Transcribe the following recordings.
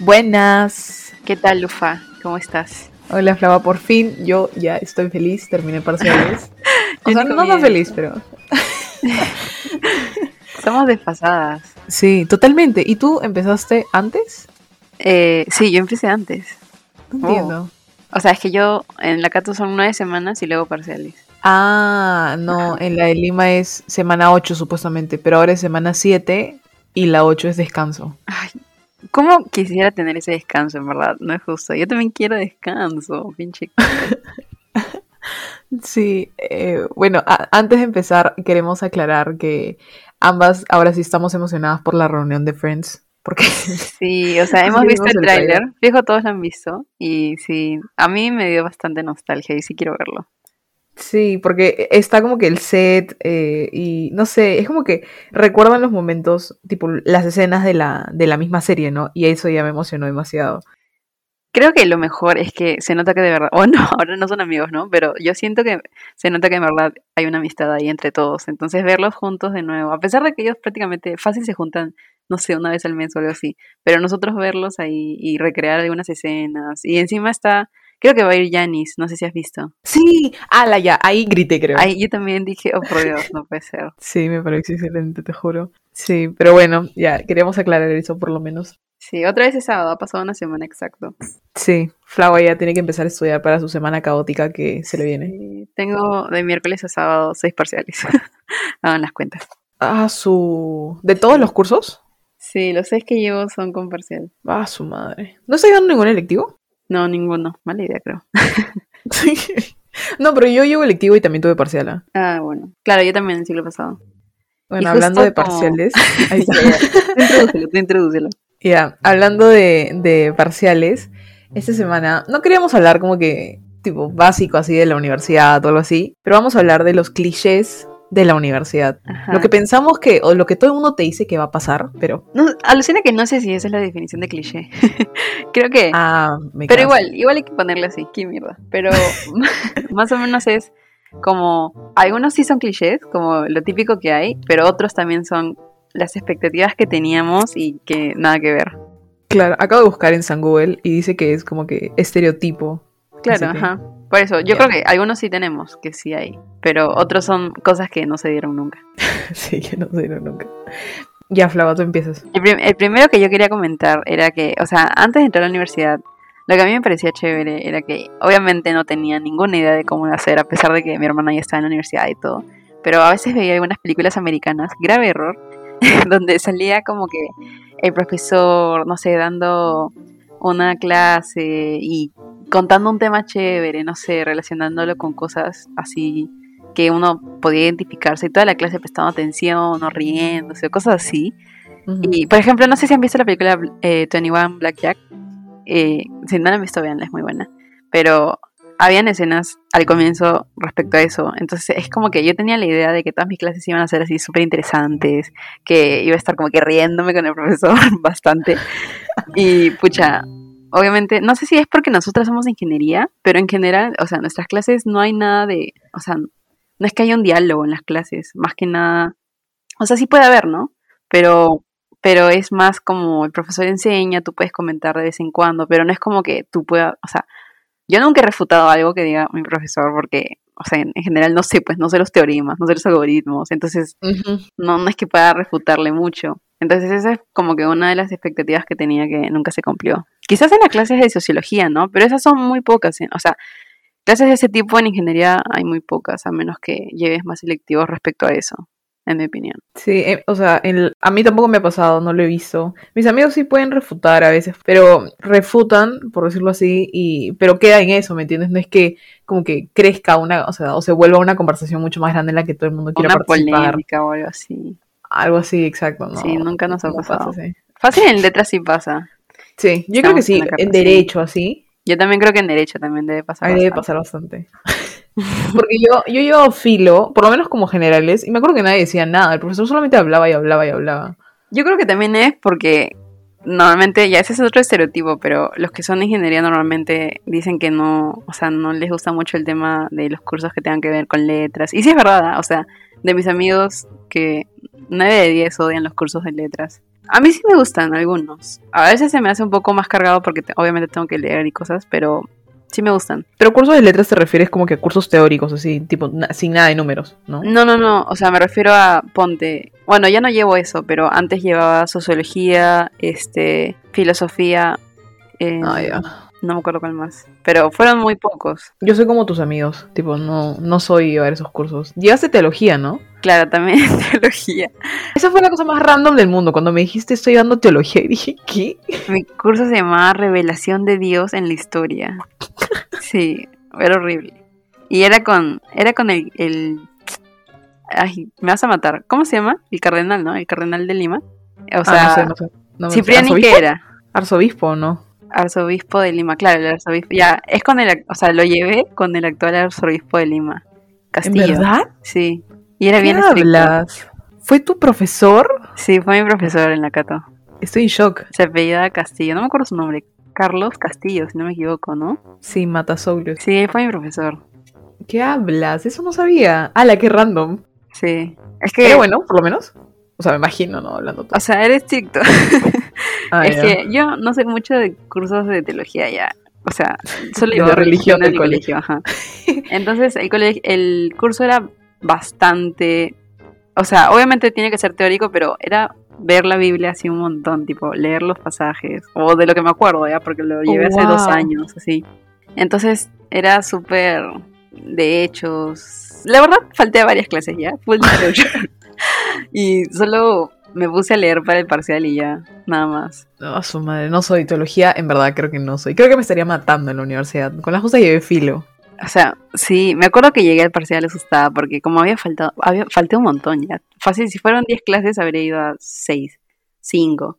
Buenas. ¿Qué tal, Lufa? ¿Cómo estás? Hola, Flava. Por fin yo ya estoy feliz. Terminé parciales. o sea, no tan feliz, pero. Somos desfasadas. Sí, totalmente. ¿Y tú empezaste antes? Eh, sí, yo empecé antes. No entiendo. O sea, es que yo en la Cato son nueve semanas y luego parciales. Ah, no, en la de Lima es semana 8 supuestamente, pero ahora es semana 7 y la 8 es descanso. Ay, ¿cómo quisiera tener ese descanso, en verdad? No es justo. Yo también quiero descanso, pinche. sí, eh, bueno, antes de empezar queremos aclarar que ambas ahora sí estamos emocionadas por la reunión de Friends. Porque sí, o sea, hemos visto el tráiler, fijo todos lo han visto y sí, a mí me dio bastante nostalgia y sí quiero verlo. Sí, porque está como que el set eh, y no sé, es como que recuerdan los momentos, tipo las escenas de la, de la misma serie, ¿no? Y eso ya me emocionó demasiado. Creo que lo mejor es que se nota que de verdad, o no, ahora no son amigos, ¿no? Pero yo siento que se nota que en verdad hay una amistad ahí entre todos. Entonces verlos juntos de nuevo, a pesar de que ellos prácticamente fácil se juntan, no sé, una vez al mes o algo así, pero nosotros verlos ahí y recrear algunas escenas. Y encima está Creo que va a ir Janis, no sé si has visto. Sí, ala ya, ahí grité creo. Ahí yo también dije, oh por Dios, no puede ser. Sí, me parece excelente, te juro. Sí, pero bueno, ya, queríamos aclarar eso por lo menos. Sí, otra vez es sábado, ha pasado una semana exacto. Sí, Flava ya tiene que empezar a estudiar para su semana caótica que se le viene. tengo de miércoles a sábado seis parciales. Hagan las cuentas. Ah, su... ¿De todos los cursos? Sí, los seis que llevo son con parcial. Ah, su madre. ¿No está llevando ningún electivo? No, ninguno. Mala idea, creo. no, pero yo llevo electivo y también tuve parcial. ¿ah? ah, bueno. Claro, yo también el siglo pasado. Bueno, hablando de parciales. Ahí está. introdúcelo, Ya, hablando de, de parciales, esta semana no queríamos hablar como que tipo básico así de la universidad o algo así, pero vamos a hablar de los clichés de la universidad. Lo que pensamos que, o lo que todo el mundo te dice que va a pasar, pero... No, alucina que no sé si esa es la definición de cliché. Creo que... Ah, Pero igual, igual hay que ponerle así, qué mierda. Pero más o menos es como... Algunos sí son clichés, como lo típico que hay, pero otros también son las expectativas que teníamos y que nada que ver. Claro, acabo de buscar en San Google y dice que es como que estereotipo. Claro, ajá. Por eso, yo creo que algunos sí tenemos, que sí hay, pero otros son cosas que no se dieron nunca. sí, que no se dieron nunca. Ya, Flava, tú empiezas. El, primero que yo quería comentar era que, o sea, antes de entrar a la universidad, lo que a mí me parecía chévere era que obviamente no tenía ninguna idea de cómo hacer, a pesar de que mi hermana ya estaba en la universidad y todo. Pero a veces veía algunas películas americanas, grave error, donde salía como que el profesor, no sé, dando una clase y contando un tema chévere, no sé, relacionándolo con cosas así que uno podía identificarse y toda la clase prestando atención o riéndose o cosas así. Y, por ejemplo, no sé si han visto la película eh, 21 Blackjack. Eh, si no la han visto, veanla, es muy buena. Pero habían escenas al comienzo respecto a eso. Entonces es como que yo tenía la idea de que todas mis clases iban a ser así súper interesantes, que iba a estar como que riéndome con el profesor bastante. Y pucha, obviamente, no sé si es porque nosotras somos de ingeniería, pero en general, o sea, nuestras clases no hay nada de, o sea, no es que haya un diálogo en las clases, más que nada, o sea, sí puede haber, ¿no? Pero, pero es más como el profesor enseña, tú puedes comentar de vez en cuando, pero no es como que tú puedas, o sea, yo nunca he refutado algo que diga mi profesor porque, o sea, en, general no sé, pues no sé los teoremas, no sé los algoritmos, entonces no, no es que pueda refutarle mucho. Entonces esa es como que una de las expectativas que tenía que nunca se cumplió. Quizás en las clases de sociología, ¿no? Pero esas son muy pocas. ¿eh? O sea, clases de ese tipo en ingeniería hay muy pocas, a menos que lleves más selectivos respecto a eso, en mi opinión. Sí, eh, o sea, a mí tampoco me ha pasado, no lo he visto. Mis amigos sí pueden refutar a veces, pero refutan, por decirlo así, y pero queda en eso, ¿me entiendes? No es que como que crezca una, o sea, o se vuelva una conversación mucho más grande en la que todo el mundo quiera participar. Una polémica o algo así. Algo así, exacto. ¿no? Sí, nunca nos ha pasado. Fácil en letras sí pasa. Sí, yo creo que sí, en, derecho así. Yo también creo que en derecho también debe pasar. Ahí debe pasar bastante. Porque yo, yo llevo filo, por lo menos como generales, y me acuerdo que nadie decía nada, el profesor solamente hablaba y hablaba y hablaba. Yo creo que también es porque normalmente, ya ese es otro estereotipo, pero los que son de ingeniería normalmente dicen que no, o sea, no les gusta mucho el tema de los cursos que tengan que ver con letras. Y sí es verdad, o sea, de mis amigos que 9 de 10 odian los cursos de letras. A mí sí me gustan algunos. A veces se me hace un poco más cargado porque te- obviamente tengo que leer y cosas, pero sí me gustan. Pero cursos de letras te refieres como que a cursos teóricos, así, tipo, na- sin nada de números, ¿no? No, no, no. O sea, me refiero a ponte. Bueno, ya no llevo eso, pero antes llevaba sociología, este, filosofía. eh, Ah, ya. No me acuerdo cuál más. Pero fueron muy pocos. Yo soy como tus amigos, tipo, no, no soy llevar esos cursos. Llevaste teología, ¿no? Claro, también teología. Esa fue la cosa más random del mundo. Cuando me dijiste estoy llevando teología, y dije, ¿qué? Mi curso se llamaba Revelación de Dios en la historia. Sí, era horrible. Y era con, era con el, el- ay, me vas a matar. ¿Cómo se llama? El cardenal, ¿no? El cardenal de Lima. O sea, ah, no sé, no sé. No Cipriani. ¿qué era? Arzobispo, ¿no? Arzobispo de Lima, claro, el arzobispo. Ya, es con el, o sea, lo llevé con el actual arzobispo de Lima. Castillo. ¿En verdad? Sí. Y era ¿Qué bien hablas? ¿Fue tu profesor? Sí, fue mi profesor en la Cato. Estoy en shock. Se apellida Castillo, no me acuerdo su nombre. Carlos Castillo, si no me equivoco, ¿no? Sí, Matasoulios. Sí, él fue mi profesor. ¿Qué hablas? Eso no sabía. ¡Hala, qué random! Sí. Es que, Pero bueno, por lo menos. O sea, me imagino, ¿no? Hablando tú. o sea, era estricto. Ah, es ya. que yo no sé mucho de cursos de teología ya. O sea, solo De religión del colegio. Ajá. Entonces, el, colegio, el curso era bastante. O sea, obviamente tiene que ser teórico, pero era ver la Biblia así un montón, tipo leer los pasajes, o de lo que me acuerdo ya, porque lo llevé hace dos años, así. Entonces, era súper de hechos. La verdad, falté a varias clases ya, full. y solo me puse a leer para el parcial y ya, nada más. No, a su madre, no soy teología, en verdad creo que no soy. Creo que me estaría matando en la universidad. Con las cosas llevé filo. O sea, sí, me acuerdo que llegué al parcial asustada porque como había faltado, había, falté un montón ya. Fácil, si fueron 10 clases habría ido a 6, 5.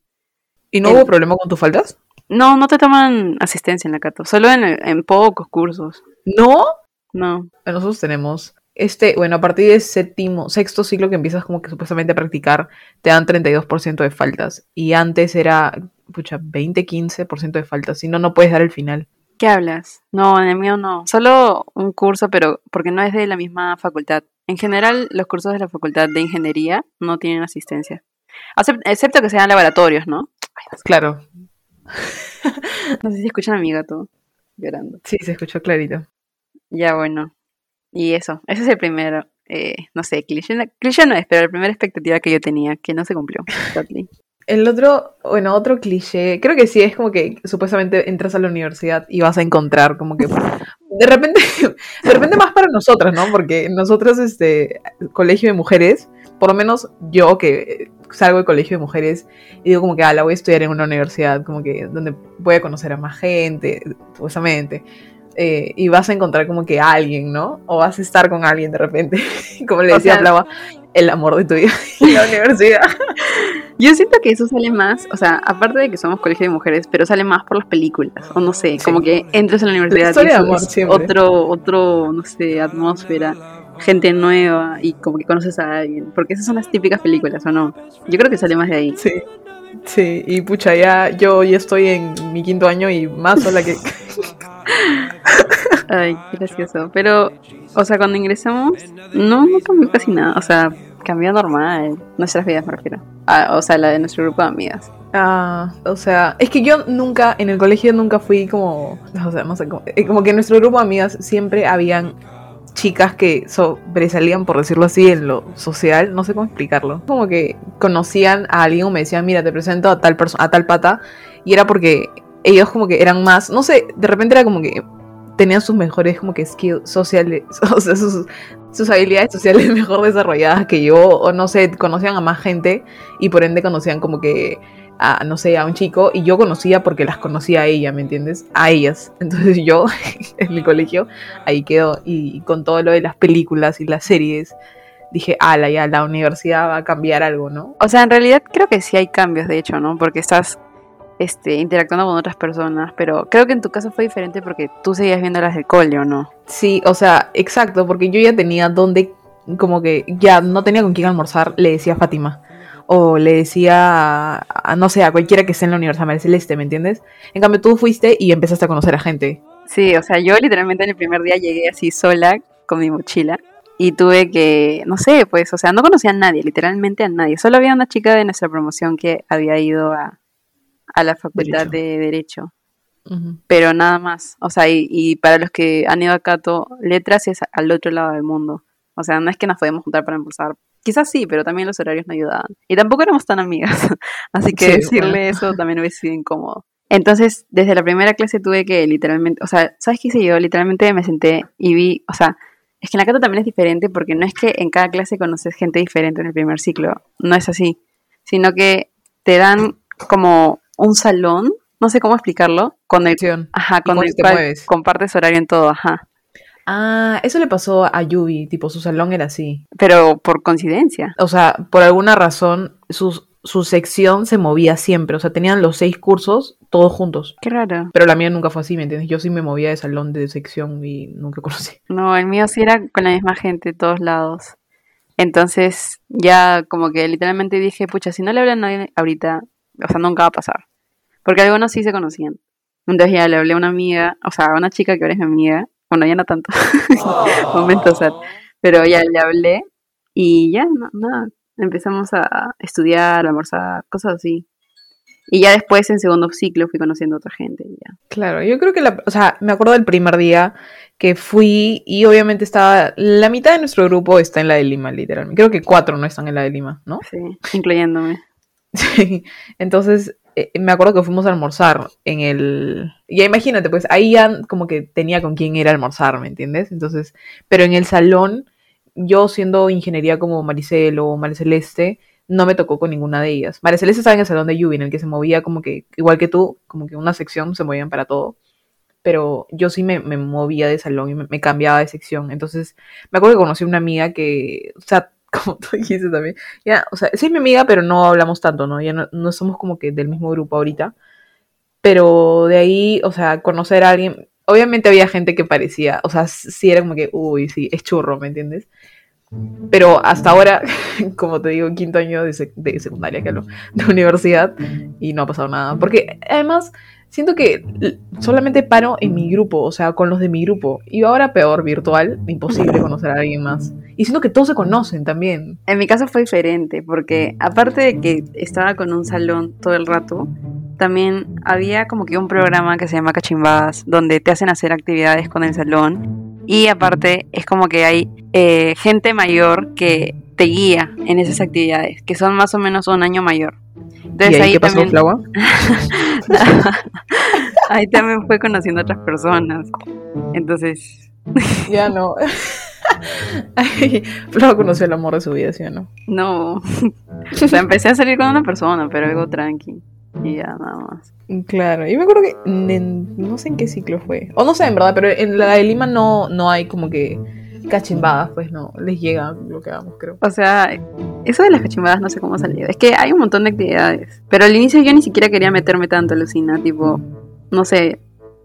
¿Y no El- hubo problema con tus faltas? No, no te toman asistencia en la Cato, solo en, en pocos cursos. No. No. Nosotros tenemos este, bueno, a partir del séptimo, sexto ciclo que empiezas como que supuestamente a practicar, te dan 32% de faltas. Y antes era, pucha, 20, 15% de faltas. Si no, no puedes dar el final. ¿Qué hablas? No, en el mío no. Solo un curso, pero porque no es de la misma facultad. En general, los cursos de la facultad de ingeniería no tienen asistencia. Excepto que sean laboratorios, ¿no? Claro, No sé si escuchan a mi gato llorando. sí, se escuchó clarito. Ya, bueno. Y eso, ese es el primero. eh, no sé, cliché, cliché no es, pero la primera expectativa que yo tenía, que no se cumplió. Totally. El otro, bueno, otro cliché, creo que sí, es como que supuestamente entras a la universidad y vas a encontrar como que de repente, de repente más para nosotras, ¿no? Porque nosotros, este, colegio de mujeres, por lo menos yo que salgo de colegio de mujeres y digo como que, ah, la voy a estudiar en una universidad, como que donde voy a conocer a más gente, supuestamente. Eh, y vas a encontrar como que a alguien, ¿no? O vas a estar con alguien de repente. Como le O decía sea- Flava, el amor de tu vida en la universidad. Yo siento que eso sale más, o sea, aparte de que somos colegio de mujeres, pero sale más por las películas, o no sé, Sí. como que entras en la universidad y de amor otro, otro, no sé, atmósfera, gente nueva y como que conoces a alguien, porque esas son las típicas películas, ¿o no? Yo creo que sale más de ahí. Sí, sí, y pucha, ya yo ya estoy en mi quinto año y más sola que... Ay, qué gracioso. Pero, o sea, cuando ingresamos, no, cambió casi nada. O sea, cambió normal. Nuestras vidas, me refiero. O sea, la de nuestro grupo de amigas. Ah, o sea, es que yo nunca, en el colegio nunca fui como, o sea, no sé, como, eh, como que en nuestro grupo de amigas siempre habían chicas que sobresalían, por decirlo así, en lo social, no sé cómo explicarlo. Como que conocían a alguien o me decían, mira, te presento a tal persona, a tal pata, y era porque ellos como que eran más, no sé, de repente era como que tenían sus mejores como que skills sociales, o sea, sus, sus habilidades sociales mejor desarrolladas que yo, o no sé, conocían a más gente y por ende conocían como que a, no sé, a un chico y yo conocía porque las conocía a ella, ¿me entiendes? A ellas. Entonces yo en mi colegio ahí quedó y con todo lo de las películas y las series dije, ala, ya la universidad va a cambiar algo, ¿no? O sea, en realidad creo que sí hay cambios, de hecho, ¿no? Porque estás este, interactuando con otras personas. Pero creo que en tu caso fue diferente porque tú seguías viendo las del cole, ¿o no? Sí, o sea, exacto, porque yo ya tenía donde, como que ya no tenía con quién almorzar, le decía a Fátima. O le decía, a, a, no sé, a cualquiera que esté en la Universidad María Celeste, ¿me entiendes? En cambio, tú fuiste y empezaste a conocer a gente. Sí, o sea, yo literalmente en el primer día llegué así sola con mi mochila y tuve que, no sé, pues, o sea, no conocía a nadie, literalmente a nadie. Solo había una chica de nuestra promoción que había ido a, a la facultad de Derecho. Pero nada más. O sea, y, y, para los que han ido a Cato, letras es al otro lado del mundo. O sea, no es que nos podíamos juntar para almorzar. Quizás sí, pero también los horarios no ayudaban. Y tampoco éramos tan amigas. Así que decirle eso también hubiese sido incómodo. Entonces, desde la primera clase tuve que literalmente, o sea, ¿sabes qué hice yo? Literalmente me senté y vi, o sea, es que en la Cato también es diferente porque no es que en cada clase conoces gente diferente en el primer ciclo, no es así, sino que te dan como un salón, no sé cómo explicarlo, con el, ajá, con el cual compartes horario en todo, ajá. Ah, eso le pasó a Yubi, tipo su salón era así. Pero por coincidencia. O sea, por alguna razón sus, su sección se movía siempre, o sea, tenían los seis cursos todos juntos. Qué raro. Pero la mía nunca fue así, ¿me entiendes? Yo sí me movía de salón, de sección y nunca conocí. No, el mío sí era con la misma gente, todos lados. Entonces, ya como que literalmente dije, pucha, si no le hablan a nadie ahorita, o sea, nunca va a pasar. Porque algunos sí se conocían. Entonces ya le hablé a una amiga, o sea, a una chica que ahora es mi amiga. Bueno, ya no tanto. Momentos Pero ya le hablé y ya, nada. Empezamos a estudiar, a almorzar, cosas así. Y ya después en segundo ciclo fui conociendo a otra gente. Ya. Claro, yo creo que, la, o sea, me acuerdo del primer día que fui y obviamente estaba, la mitad de nuestro grupo está en la de Lima, literalmente. Creo que cuatro no están en la de Lima, ¿no? Sí, incluyéndome. Sí, entonces eh, me acuerdo que fuimos a almorzar en el... Ya imagínate, pues ahí ya como que tenía con quién ir a almorzar, ¿me entiendes? Entonces, pero en el salón, yo siendo ingeniería como Maricel o Mariceleste, no me tocó con ninguna de ellas. Mariceleste estaba en el salón de Yubi, en el que se movía como que, igual que tú, como que una sección se movían para todo. Pero yo sí me, movía de salón y me, me, cambiaba de sección. Entonces, me acuerdo que conocí a una amiga que, o sea, como tú dijiste también. Ya, o sea, sí es mi amiga, pero no hablamos tanto, ¿no? Ya no, somos como que del mismo grupo ahorita. Pero de ahí, o sea, conocer a alguien, obviamente había gente que parecía, o sea, sí era como que, uy, sí, es churro, ¿me entiendes? Pero hasta ahora, como te digo, quinto año de, de secundaria, lo, de universidad, y no ha pasado nada. Porque además, siento que solamente paro en mi grupo, o sea, con los de mi grupo. Y ahora peor, virtual, imposible conocer a alguien más. Y siento que todos se conocen también. En mi caso fue diferente, porque aparte de que estaba con un salón todo el rato, también había como que un programa que se llama Cachimbadas, donde te hacen hacer actividades con el salón. Y aparte es como que hay eh, gente mayor que te guía en esas actividades, que son más o menos un año mayor. Entonces, ahí, qué pasó, también... ahí también fue conociendo a otras personas. Entonces. ya no. Flau conoció el amor de su vida, ¿sí o no? No. O sea, empecé a salir con una persona, pero algo tranqui. Y ya, nada más. Claro, y me acuerdo que no sé en qué ciclo fue. O no sé, en verdad, pero en la de Lima no, no hay como que cachimbadas, pues no, les llega lo que hagamos, creo. O sea, eso de las cachimbadas no sé cómo ha salido. Es que hay un montón de actividades. Pero al inicio yo ni siquiera quería meterme tanto, Lucina. Tipo, no sé,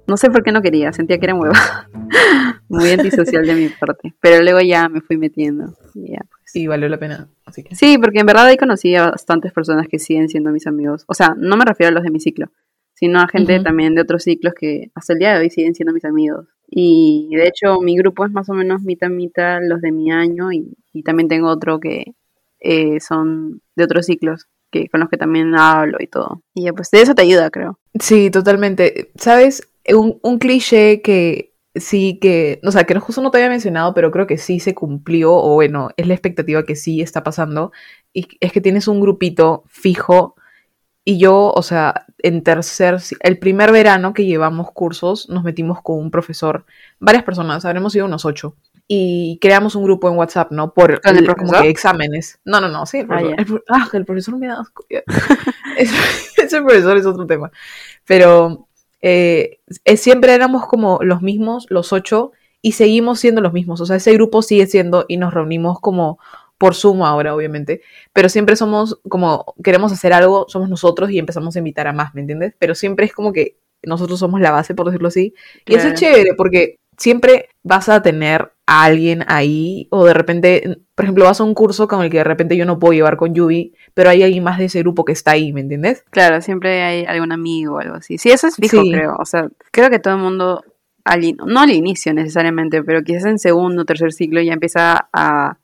no sé por qué no quería, sentía que era muy, muy antisocial de mi parte. Pero luego ya me fui metiendo. Y, ya, pues. valió la pena. Así que... Sí, porque en verdad ahí conocí a bastantes personas que siguen siendo mis amigos. O sea, no me refiero a los de mi ciclo, sino a gente también de otros ciclos que hasta el día de hoy siguen siendo mis amigos. Y de hecho mi grupo es más o menos mitad mitad los de mi año y, también tengo otro que eh, son de otros ciclos que con los que también hablo y todo. Y ya pues de eso te ayuda, creo. Sí, totalmente. ¿Sabes? Un, un cliché que sí que, o sea, que justo no te había mencionado, pero creo que sí se cumplió, o bueno, es la expectativa que sí está pasando, y es que tienes un grupito fijo y yo, o sea, en tercer, el primer verano que llevamos cursos, nos metimos con un profesor, varias personas, habremos sido unos ocho, y creamos un grupo en WhatsApp, ¿no? Por el, como que exámenes. No, no, no, sí, el ah, profesor. Ah, el, profesor me da asco. ese, profesor es otro tema. Pero eh, siempre éramos como los mismos, los ocho, y seguimos siendo los mismos. O sea, ese grupo sigue siendo y nos reunimos como por Zoom ahora, obviamente, pero siempre somos como, queremos hacer algo, somos nosotros y empezamos a invitar a más, ¿me entiendes? Pero siempre es como que nosotros somos la base, por decirlo así. Y eso es chévere porque siempre vas a tener a alguien ahí o de repente, por ejemplo, vas a un curso con el que de repente yo no puedo llevar con Yubi, pero hay alguien más de ese grupo que está ahí, ¿me entiendes? Claro, siempre hay algún amigo o algo así. Sí, eso es fijo, creo. O sea, creo que todo el mundo al, no al inicio necesariamente, pero quizás en segundo o tercer ciclo ya empieza a,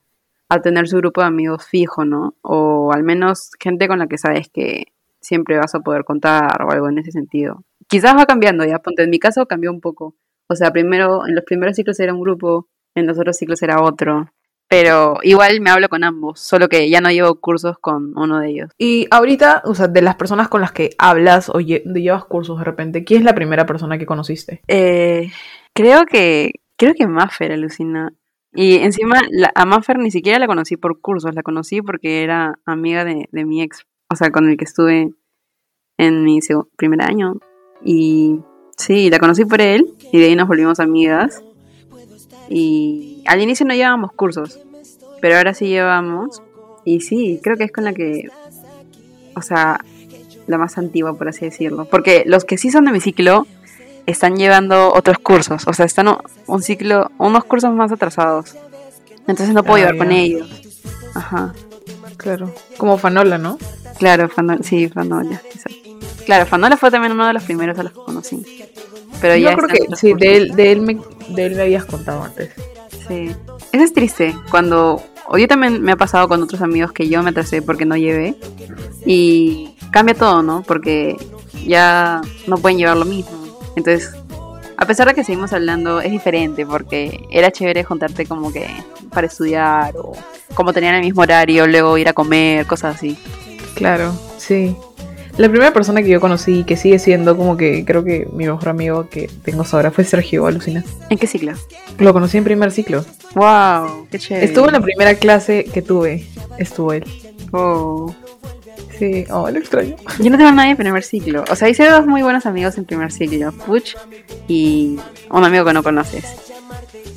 a tener su grupo de amigos fijo, ¿no? O al menos gente con la que sabes que siempre vas a poder contar o algo en ese sentido. Quizás va cambiando ya, ponte, en mi caso cambió un poco. O sea, primero, en los primeros ciclos era un grupo, en los otros ciclos era otro. Pero igual me hablo con ambos, solo que ya no llevo cursos con uno de ellos. Y ahorita, o sea, de las personas con las que hablas o lle- llevas cursos de repente, ¿quién es la primera persona que conociste? Eh, creo que creo que Maffer alucina. Y encima la, a Maffer ni siquiera la conocí por cursos, la conocí porque era amiga de, de mi ex, o sea, con el que estuve en mi primer año. Y sí, la conocí por él y de ahí nos volvimos amigas. Y al inicio no llevábamos cursos, pero ahora sí llevamos. Y sí, creo que es con la que, o sea, la más antigua, por así decirlo. Porque los que sí son de mi ciclo están llevando otros cursos, o sea, están un ciclo, unos cursos más atrasados. Entonces no puedo Ah, llevar con ya. ellos. Ajá. Claro. Como Fanola, ¿no? Claro, Fanola, sí, Fanola. Claro, Fanola fue también uno de los primeros a los que conocí. Pero ya Yo creo están que sí, cursos. de él, de, él me, de él me habías contado antes. Sí. Eso es triste. Cuando. O yo también me ha pasado con otros amigos que yo me atrasé porque no llevé. Y cambia todo, ¿no? Porque ya no pueden llevar lo mismo. Entonces, a pesar de que seguimos hablando, es diferente porque era chévere juntarte como que para estudiar o como tenían el mismo horario, luego ir a comer, cosas así. Claro, sí. La primera persona que yo conocí, que sigue siendo como que creo que mi mejor amigo que tengo ahora, fue Sergio Alucina. ¿En qué ciclo? Lo conocí en primer ciclo. ¡Wow! ¡Qué chévere! Estuvo en la primera clase que tuve. Estuvo él. Oh. Sí, oh, lo extraño. Yo no tengo a nadie en primer ciclo. O sea, hice dos muy buenos amigos en primer ciclo. Puch y un amigo que no conoces.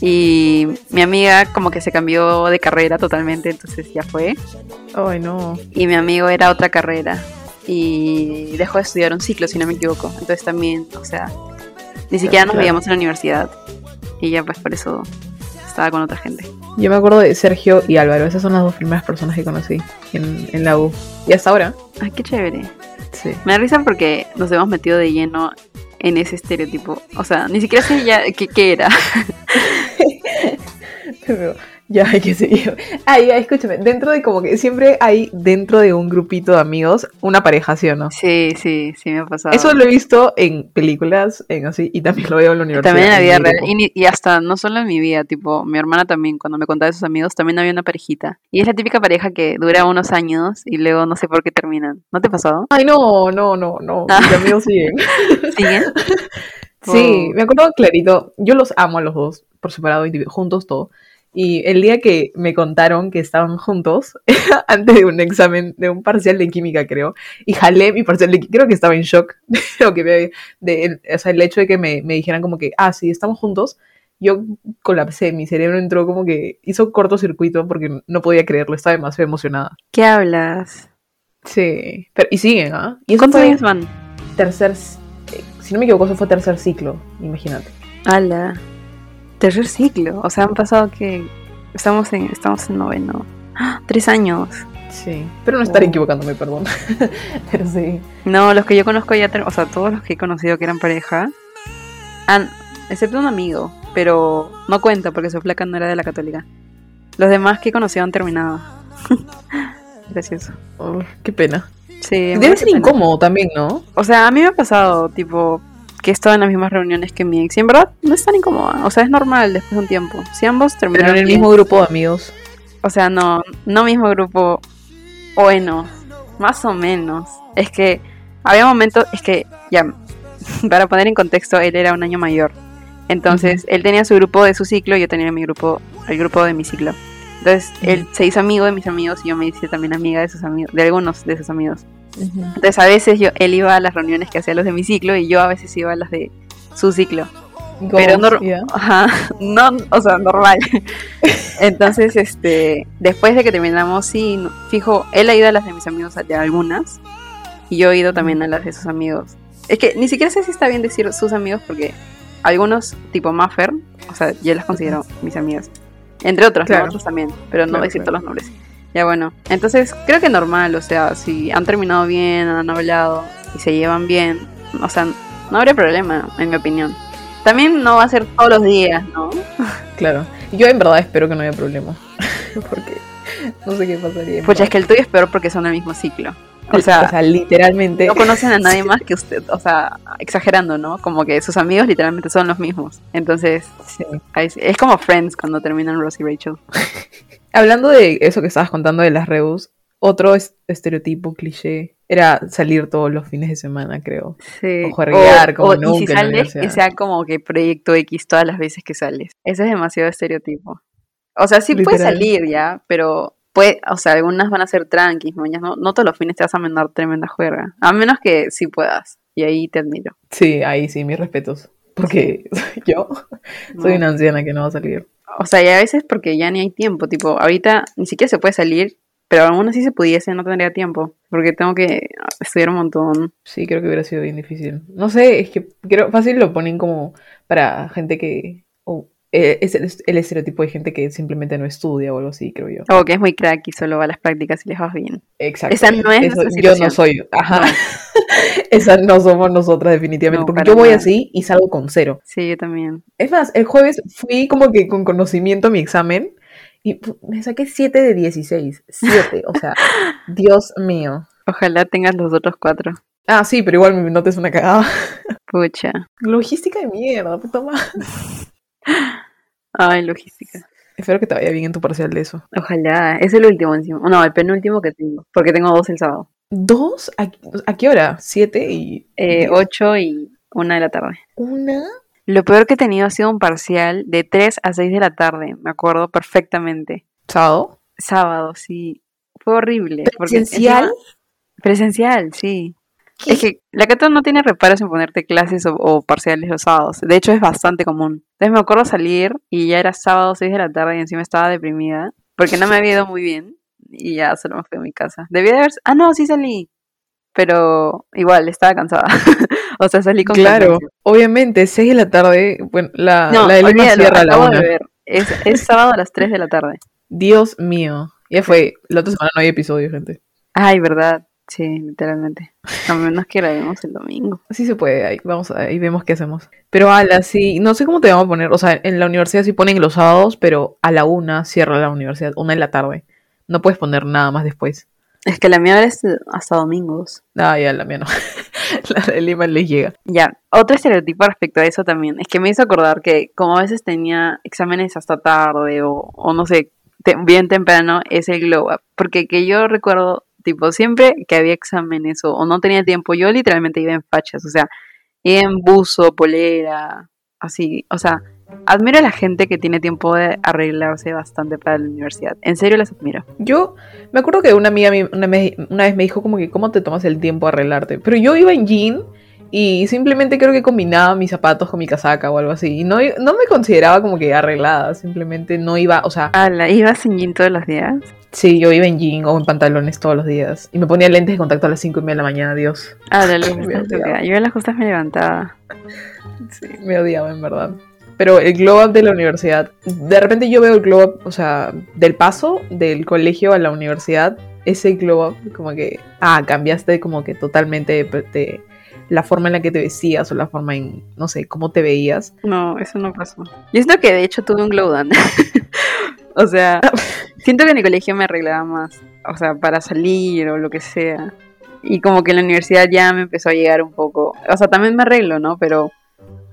Y mi amiga como que se cambió de carrera totalmente, entonces ya fue. Ay, no. Y mi amigo era otra carrera. Y dejó de estudiar un ciclo, si no me equivoco. Entonces también, o sea, ni siquiera nos veíamos en la universidad. Y ya pues por eso estaba con otra gente. Yo me acuerdo de Sergio y Álvaro. Esas son las dos primeras personas que conocí en, en la U. Y hasta ahora. Ay, qué chévere. Sí. Me da risa porque nos hemos metido de lleno en ese estereotipo. O sea, ni siquiera sé ya qué, qué era. Pero ya hay que seguir. Ah, ya, escúchame. Dentro de como que siempre hay dentro de un grupito de amigos una pareja, ¿sí o no? Sí, sí, sí me ha pasado. Eso lo he visto en películas, en así, y también lo veo en la universidad. también en la vida real. Y, hasta no solo en mi vida, tipo, mi hermana también, cuando me contaba de sus amigos, también había una parejita. Y es la típica pareja que dura unos años y luego no sé por qué terminan. ¿No te pasó? Ay, no, no, no, no. Ah. Mis amigos siguen. ¿Siguen? Sí, Oh. me acuerdo clarito. Yo los amo a los dos, por separado, juntos, todo. Y el día que me contaron que estaban juntos, antes de un examen, de un parcial de química, creo, y jalé mi parcial de química, creo que estaba en shock de lo que me, de, o sea, el hecho de que me, me dijeran como que, ah, sí, estamos juntos, yo colapsé, mi cerebro entró como que hizo cortocircuito porque no podía creerlo, estaba demasiado emocionada. ¿Qué hablas? Sí, pero, y siguen, ¿ah? Y eso ¿Cuántos años van? tercer, eh, si no me equivoco, eso fue tercer ciclo, imagínate. Ala. Tercer ciclo. O sea, han pasado que estamos en, estamos en noveno. ¡Ah! Tres años. Sí, pero no estaré Oh. equivocándome, perdón. pero sí. No, los que yo conozco ya, o sea, todos los que he conocido que eran pareja, han, excepto un amigo, pero no cuenta porque su flaca no era de la católica. Los demás que he conocido han terminado. Gracioso. Oh, qué pena. Sí, Debe ser pena. incómodo también, ¿no? O sea, a mí me ha pasado, tipo, que he estado en las mismas reuniones que mi ex. Y en verdad no es tan incómoda. O sea, es normal después de un tiempo. Si ambos Pero terminaron en el bien- mismo grupo de amigos. O sea, no, no mismo grupo. Bueno, más o menos. Es que había momentos, es que ya, para poner en contexto, él era un año mayor. Entonces, él tenía su grupo de su ciclo y yo tenía mi grupo, el grupo de mi ciclo. Entonces, él se hizo amigo de mis amigos y yo me hice también amiga de sus amigos, de algunos de sus amigos. Entonces, a veces yo, él iba a las reuniones que hacía los de mi ciclo y yo a veces iba a las de su ciclo. Pero Ya. Ajá, no, o sea, normal. Entonces, este, después de que terminamos, sí, no- fijo, él ha ido a las de mis amigos de algunas y yo he ido también a las de sus amigos. Es que ni siquiera sé si está bien decir sus amigos porque algunos, tipo Maffer, o sea, yo las considero mis amigas. Entre otros, ¿no? Claro. otros también, pero no Claro, decir claro. todos los nombres. Ya bueno, entonces creo que normal, o sea, si han terminado bien, han hablado y se llevan bien, o sea, no habría problema, en mi opinión. También no va a ser todos los días, ¿no? Claro. Yo en verdad espero que no haya problema. porque no sé qué pasaría. Pues es que el tuyo es peor porque son el mismo ciclo. O sea, literalmente. no conocen a nadie más que usted. O sea, exagerando, ¿no? Como que sus amigos literalmente son los mismos. Entonces, Sí. es como Friends cuando terminan Ross y Rachel. Hablando de eso que estabas contando de las rebus, otro es- estereotipo cliché era salir todos los fines de semana, creo. Sí. O juerguear como y nunca si en la sales, que sea como que proyecto X todas las veces que sales. Ese es demasiado estereotipo. O sea, sí puedes Literal. salir ya, pero puede, o sea, algunas van a ser tranquis, ¿no? Ya no, no todos los fines te vas a mandar tremenda juerga. A menos que sí puedas. Y ahí te admiro. Sí, ahí sí, mis respetos. Porque yo soy No. una anciana que no va a salir. O sea, y a veces porque ya ni hay tiempo. Tipo, ahorita ni siquiera se puede salir, pero aún así se pudiese, no tendría tiempo. Porque tengo que estudiar un montón. Sí, creo que hubiera sido bien difícil. No sé, es que creo fácil lo ponen como para gente que... o, eh, es el, el estereotipo de gente que simplemente no estudia o algo así, creo yo. O que es muy crack y solo va a las prácticas y les va bien. Exacto. Esa no es nuestra Yo no soy. Ajá. Esa no somos nosotras definitivamente. No, porque yo voy nada. así y salgo con cero. Sí, yo también. Es más, el jueves fui como que con conocimiento a mi examen y me saqué 7 de 16. 7, o sea, Dios mío. Ojalá tengas los otros cuatro. Ah, sí, pero igual mi nota es una cagada. Pucha. Logística de mierda, puta madre. Ay, logística. Espero que te vaya bien en tu parcial de eso. Ojalá. Es el último encima. No, el penúltimo que tengo. Porque tengo dos el sábado. ¿Dos? ¿A, a qué hora? ¿Siete y...? Eh, ocho y una de la tarde. ¿Una? Lo peor que he tenido ha sido un parcial de 3 a 6 de la tarde. Me acuerdo perfectamente. ¿Sábado? Sábado, sí. Fue horrible. porque ¿Presencial? encima- Presencial, sí. Es que la Cato no tiene reparos en ponerte clases o, o parciales los sábados. De hecho, es bastante común. Entonces me acuerdo salir y ya era sábado 6 de la tarde y encima estaba deprimida porque no me había ido muy bien y ya solo me fui a mi casa. Debía de haber... Ah, no, sí salí. Pero igual, estaba cansada. o sea, salí con Claro, obviamente, 6 de la tarde, bueno, la, No, la de Lima cierra a la acabo de una. ver. Es, es sábado a las 3 de la tarde. Dios mío. Ya fue, la otra semana no hay episodio, gente. Ay, verdad. Sí, literalmente. A menos que grabemos el domingo. Sí se puede, ahí vamos a, ahí vemos qué hacemos. Pero ala, sí, no sé cómo te vamos a poner, o sea, en la universidad sí ponen los sábados, pero a la una cierra la universidad, una en la tarde. No puedes poner nada más después. Es que la mía es hasta domingos. Ah, ya, la mía no. la de Lima les llega. Ya, otro estereotipo respecto a eso también es que me hizo acordar que como a veces tenía exámenes hasta tarde o, o no sé, te- bien temprano, es el glow up. Porque que yo recuerdo, tipo, siempre que había exámenes o, o no tenía tiempo, yo literalmente iba en fachas, o sea, iba en buzo, polera, así, o sea, admiro a la gente que tiene tiempo de arreglarse bastante para la universidad. En serio las admiro. Yo me acuerdo que una amiga una vez me dijo como que cómo te tomas el tiempo a arreglarte. Pero yo iba en jean y simplemente creo que combinaba mis zapatos con mi casaca o algo así. Y no, no me consideraba como que arreglada, simplemente no iba, o sea, Ala, ¿ibas en jean todos los días? sí, yo iba en jean o en pantalones todos los días. Y me ponía lentes de contacto a las 5 y media de la mañana, Dios. Bastante odiaba. que- Yo a las justas me levantaba. Sí, me odiaba en verdad. Pero el glow up de la universidad, de repente yo veo el glow up, o sea, del paso del colegio a la universidad, ese glow up como que, ah, cambiaste como que totalmente de, de la forma en la que te vestías o la forma en, no sé, cómo te veías. No, eso no pasó. Yo siento que de hecho tuve un glow down. o sea, siento que en el colegio me arreglaba más. O sea, para salir o lo que sea. Y como que en la universidad ya me empezó a llegar un poco. O sea, también me arreglo, ¿no? Pero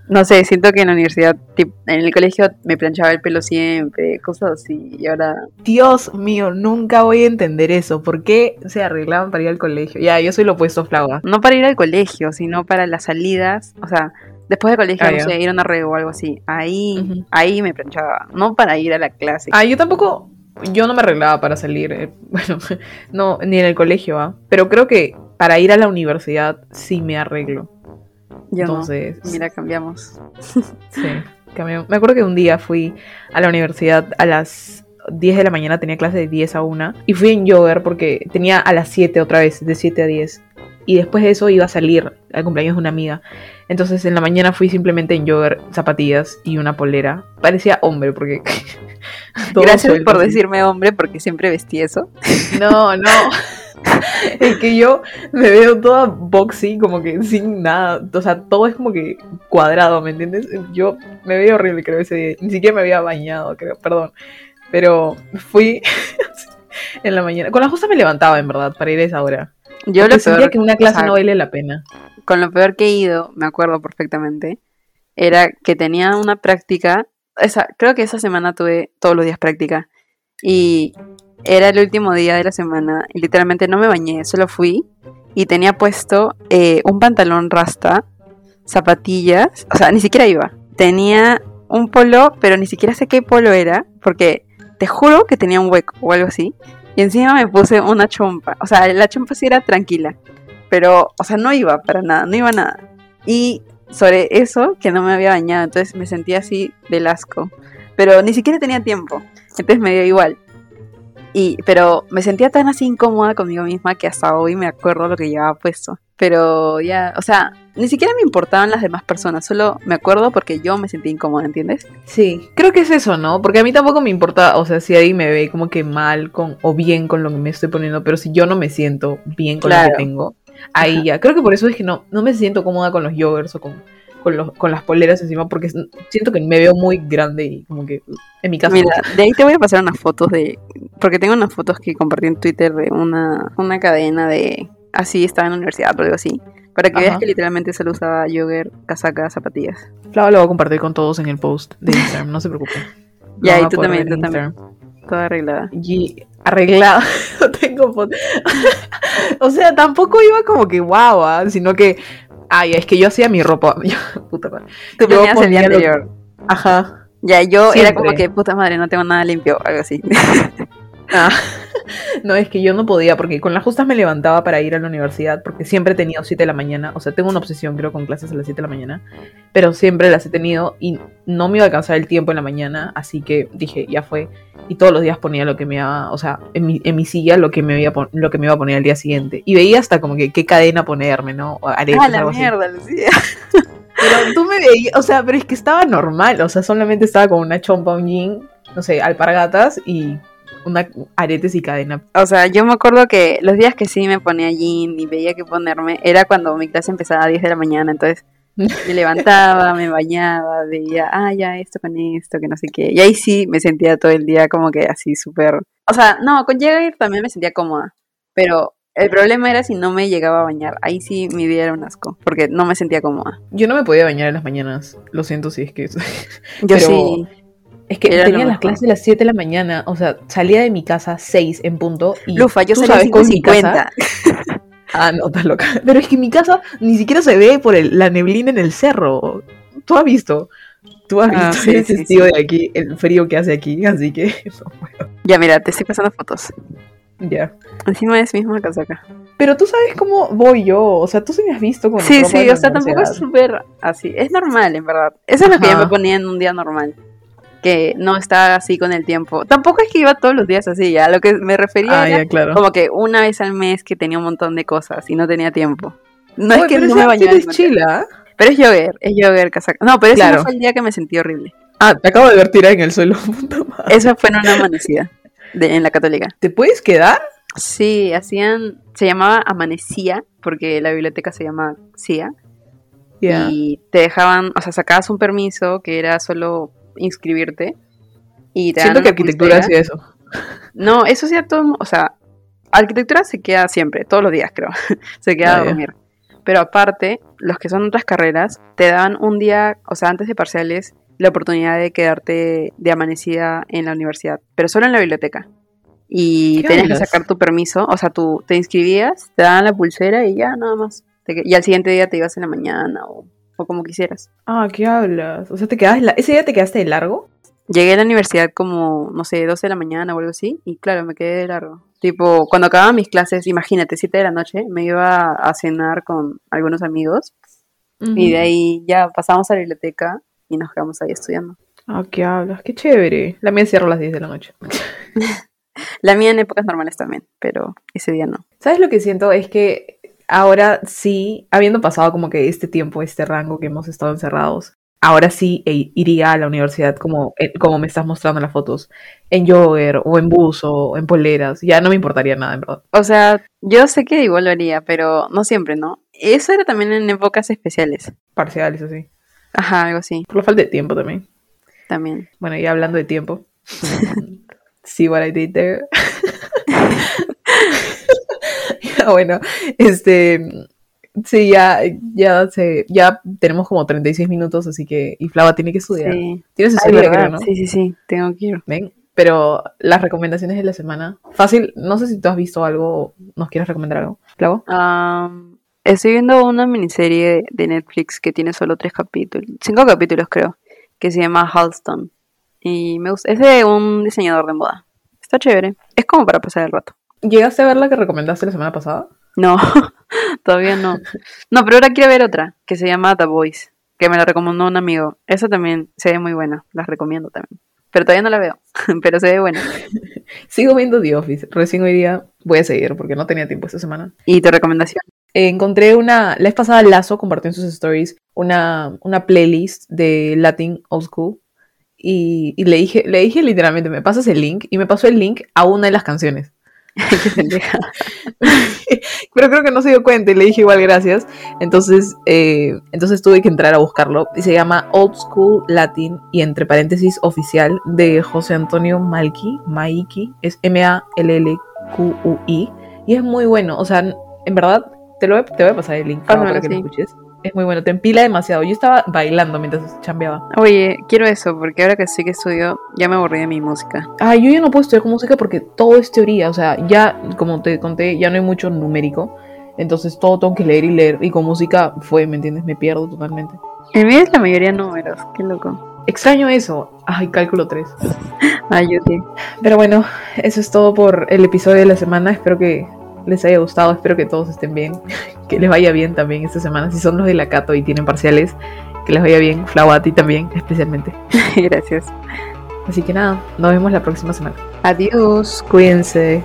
no sé, siento que en la universidad, en el colegio me planchaba el pelo siempre, cosas así. Y ahora, Dios mío, nunca voy a entender eso. ¿Por qué se arreglaban para ir al colegio? Ya, yo soy lo opuesto, flagua. no para ir al colegio, sino para las salidas. O sea, después del colegio, Ah, no sé, ir a una red o algo así. Ahí, ahí me planchaba. No para ir a la clase. Ah, yo tampoco, yo no me arreglaba para salir, eh, bueno, no, ni en el colegio, ¿ah? Pero creo que para ir a la universidad sí me arreglo. Yo no. Entonces, Mira, cambiamos. sí, cambió. Me acuerdo que un día fui a la universidad a las 10 de la mañana, tenía clase de 10 a 1, y fui en jogger porque tenía a las 7 otra vez, de 7 a 10. Y después de eso iba a salir al cumpleaños de una amiga. Entonces en la mañana fui simplemente en jogger, zapatillas y una polera. Parecía hombre porque... Gracias suelto por decirme hombre, porque siempre vestí eso. No, no. es que yo me veo toda boxy, como que sin nada. O sea, todo es como que cuadrado, ¿me entiendes? Yo me veía horrible, creo, ese día. Ni siquiera me había bañado, creo, perdón. Pero fui en la mañana. Con la justa me levantaba, en verdad, para ir a esa hora. Yo Porque lo sentía peor, que una clase o sea, no vale la pena. con lo peor que he ido, me acuerdo perfectamente, era que tenía una práctica, esa, creo que esa semana tuve todos los días práctica, y era el último día de la semana, y literalmente no me bañé, solo fui, y tenía puesto eh, un pantalón rasta, zapatillas, o sea, ni siquiera iba, tenía un polo, pero ni siquiera sé qué polo era, porque te juro que tenía un hueco o algo así, y encima me puse una chompa, o sea, la chompa sí era tranquila, pero, o sea, no iba para nada, no iba nada. Y sobre eso, que no me había bañado, entonces me sentía así del asco. Pero ni siquiera tenía tiempo, entonces me dio igual. Y, pero me sentía tan así incómoda conmigo misma que hasta hoy me acuerdo lo que llevaba puesto. Pero ya, o sea, ni siquiera me importaban las demás personas, solo me acuerdo porque yo me sentía incómoda, ¿entiendes? Sí, creo que es eso, ¿no? Porque a mí tampoco me importa, o sea, si ahí me ve como que mal con o bien con lo que me estoy poniendo, pero si yo no me siento bien con lo Claro. que tengo, ahí Ajá. ya. Creo que por eso es que no, no me siento cómoda con los joggers o con, con, los, con las poleras encima, porque siento que me veo muy grande y como que en mi casa. Mira, de ahí te voy a pasar unas fotos de. Porque tengo unas fotos que compartí en Twitter de una, una cadena de. Así estaba en la universidad o algo así. Para que veas que literalmente solo usaba jogger, casaca, zapatillas. Flava lo voy a compartir con todos en el post de Instagram, no se preocupen. Ya, y tú también, tú también. Toda arreglada. Y arreglada, no tengo foto. o sea, tampoco iba como que guau, ah, sino que, ay, es que yo hacía mi ropa. puta madre. Tú Yo ponías el día lo- anterior. Ajá. Ya, yo era como que, puta madre, no tengo nada limpio, algo así. Ah, No, es que yo no podía, porque con las justas me levantaba para ir a la universidad, porque siempre he tenido 7 de la mañana, o sea, tengo una obsesión, creo, con clases a las 7 de la mañana, pero siempre las he tenido y no me iba a alcanzar el tiempo en la mañana, así que dije, ya fue, y todos los días ponía lo que me iba, o sea, en mi, en mi silla lo que, me iba a lo que me iba a poner al día siguiente, y veía hasta como que qué cadena ponerme, ¿no? O aretes, ah, la algo así. mierda, Lucía. Pero tú me veías, o sea, pero es que estaba normal, o sea, solamente estaba con una chompa, un jean, no sé, alpargatas y una aretes y cadena. O sea, yo me acuerdo que los días que sí me ponía jean y veía que ponerme, era cuando mi clase empezaba a 10 de la mañana, entonces me levantaba, me bañaba, veía, ah, ya esto con esto, que no sé qué. Y ahí sí me sentía todo el día como que así súper... O sea, no, con Jagger también me sentía cómoda, pero el problema era si no me llegaba a bañar. Ahí sí mi vida era un asco, porque no me sentía cómoda. Yo no me podía bañar en las mañanas, lo siento si es que... Yo Pero- sí. Es que Era tenía las clases a las 7 de la mañana, o sea, salía de mi casa 6 en punto y... Lufa, yo tú salí a sabes, con mi 5.50. casa- Ah, no, estás loca. Pero es que mi casa ni siquiera se ve por el- la neblina en el cerro. Tú has visto. Tú has visto, Ah, sí, eres sí, de aquí, el frío que hace aquí, así que... no puedo. Ya, mira, te estoy pasando fotos. Ya. Encima es misma casaca. Pero tú sabes cómo voy yo, o sea, tú sí me has visto con Sí, ropa de sí, la o sea, tampoco es súper así. Es normal, en verdad. Eso es lo que yo me ponía en un día normal. Que no está así con el tiempo. Tampoco es que iba todos los días así, ya. Lo que me refería Ah, era ya, claro. como que una vez al mes que tenía un montón de cosas y no tenía tiempo. No Oye, es que no me bañaba. es chila. ¿ah? Pero es jogger, es jogger, casaca. No, pero ese Claro. no fue el día que me sentí horrible. Ah, te acabo de ver tirar en el suelo. Eso fue en una amanecida de, en la católica. ¿Te puedes quedar? Sí, hacían, se llamaba Amanecía, porque la biblioteca se llama CIA. Y te dejaban, o sea, sacabas un permiso que era solo inscribirte y te Siento que arquitectura hacía eso. No, eso sí a todo, o sea, arquitectura se queda siempre, todos los días creo, se queda Ah, a ya. dormir. Pero aparte, los que son otras carreras, te dan un día, o sea, antes de parciales, la oportunidad de quedarte de amanecida en la universidad, pero solo en la biblioteca. Y ¿Qué tenías que sacar tu permiso, o sea, tú te inscribías, te daban la pulsera y ya, nada más. Te Y al siguiente día te ibas en la mañana o, o como quisieras. Ah, ¿qué hablas? O sea, te quedas la... ¿ese día te quedaste de largo? Llegué a la universidad como, no sé, 12 de la mañana o algo así, y claro, me quedé de largo. Tipo, cuando acababan mis clases, imagínate, 7 de la noche, me iba a cenar con algunos amigos, y de ahí ya pasamos a la biblioteca y nos quedamos ahí estudiando. Ah, ¿qué hablas? Qué chévere. La mía cierra a las 10 de la noche. La mía en épocas normales también, pero ese día no. ¿Sabes lo que siento? Es que ahora sí, habiendo pasado como que este tiempo, este rango que hemos estado encerrados, ahora sí e- iría a la universidad como, eh, como me estás mostrando en las fotos, en jogger o en buzo o en poleras, ya no me importaría nada, en verdad. O sea, yo sé que igual lo haría, pero no siempre, ¿no? Eso era también en épocas especiales. Parciales así. Ajá, algo así, Por la falta de tiempo también. también. Bueno, y hablando de tiempo. See what I did there. Bueno, este sí, ya, ya se, ya tenemos como 36 minutos, así que, y Flava tiene que estudiar. Sí. Tienes creo, ¿no? Sí, sí, sí, tengo que ir. Ven, pero las recomendaciones de la semana. Fácil, no sé si tú has visto algo o nos quieres recomendar algo. Flavo. Am, estoy viendo una miniserie de Netflix que tiene solo tres capítulos, cinco capítulos creo, que se llama Halston. Y me gusta, es de un diseñador de moda. Está chévere. Es como para pasar el rato. ¿Llegaste a ver la que recomendaste la semana pasada? No, todavía no. No, pero ahora quiero ver otra que se llama The Voice, que me la recomendó un amigo. Esa también se ve muy buena, la recomiendo también. Pero todavía no la veo, pero se ve buena. Sigo viendo The Office. Recién hoy día voy a seguir porque no tenía tiempo esta semana. ¿Y tu recomendación? Eh, encontré una, la vez pasada Lazo compartió en sus stories una, una playlist de Latin Old School y, y le dije, le dije literalmente, me pasas el link y me pasó el link a una de las canciones. Pero creo que no se dio cuenta y le dije igual gracias. Entonces, eh, entonces tuve que entrar a buscarlo y se llama Old School Latin y entre paréntesis oficial de José Antonio Malki, Maiki, es M-A-L-L-Q-U-I y es muy bueno. O sea, en verdad, te, lo voy, te voy a pasar el link Pásamelo, para que lo escuches. Es muy bueno, te empila demasiado. Yo estaba bailando mientras chambeaba. Oye, quiero eso, porque ahora que sí que estudio, ya me aburrí de mi música. Ah, yo ya no puedo estudiar con música porque todo es teoría. O sea, ya, como te conté, ya no hay mucho numérico. Entonces todo tengo que leer y leer. Y con música fue, ¿me entiendes? Me pierdo totalmente. El mío es la mayoría números, qué loco. Extraño eso. Ay, cálculo 3. Ayude. Pero bueno, eso es todo por el episodio de la semana. Espero que les haya gustado. Espero que todos estén bien. Que les vaya bien también esta semana. Si son los de la Cato y tienen parciales, que les vaya bien. Flau a ti también, especialmente. Gracias. Así que nada, nos vemos la próxima semana. Adiós. Cuídense.